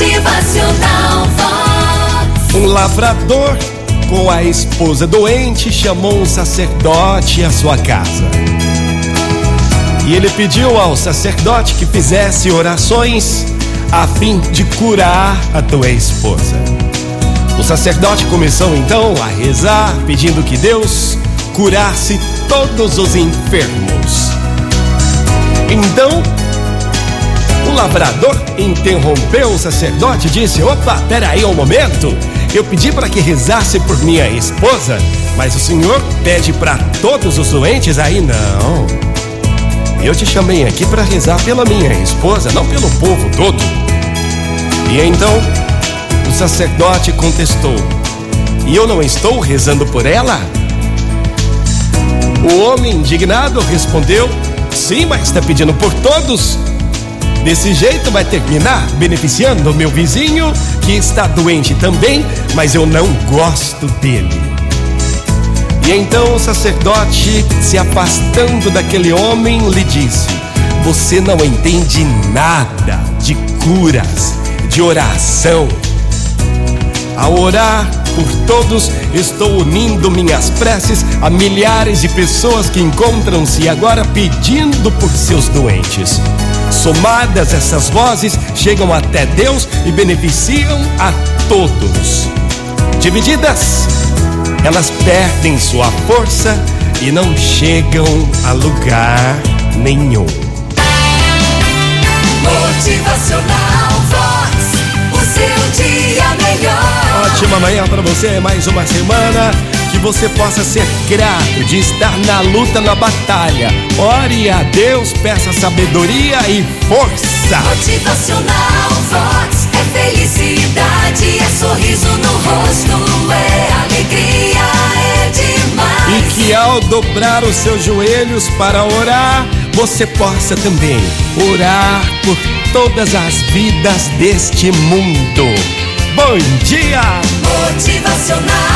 Motivacional Vox. Um lavrador com a esposa doente chamou um sacerdote à sua casa. E ele pediu ao sacerdote que fizesse orações a fim de curar a tua esposa. O sacerdote começou então a rezar, pedindo que Deus curasse todos os enfermos. Então, o lavrador interrompeu o sacerdote e disse: Opa, peraí um momento. Eu pedi para que rezasse por minha esposa, mas o senhor pede para todos os doentes? Aí não. Eu te chamei aqui para rezar pela minha esposa, não pelo povo todo. E então o sacerdote contestou: E eu não estou rezando por ela? O homem indignado respondeu: Sim, mas está pedindo por todos. Desse jeito vai terminar beneficiando o meu vizinho, que está doente também, mas eu não gosto dele. E então o sacerdote, se afastando daquele homem, lhe disse: Você não entende nada de curas, de oração. Ao orar por todos, estou unindo minhas preces a milhares de pessoas que encontram-se agora pedindo por seus doentes. Somadas, essas vozes chegam até Deus e beneficiam a todos. Divididas, elas perdem sua força e não chegam a lugar nenhum. Motivacional Vox. O seu dia melhor. Ótima manhã para você, mais uma semana. Você possa ser grato de estar na luta, na batalha. Ore a Deus, peça sabedoria e força. Motivacional Vox. É felicidade, é sorriso no rosto, é alegria, é demais. E que ao dobrar os seus joelhos para orar, você possa também orar por todas as vidas deste mundo. Bom dia! Motivacional.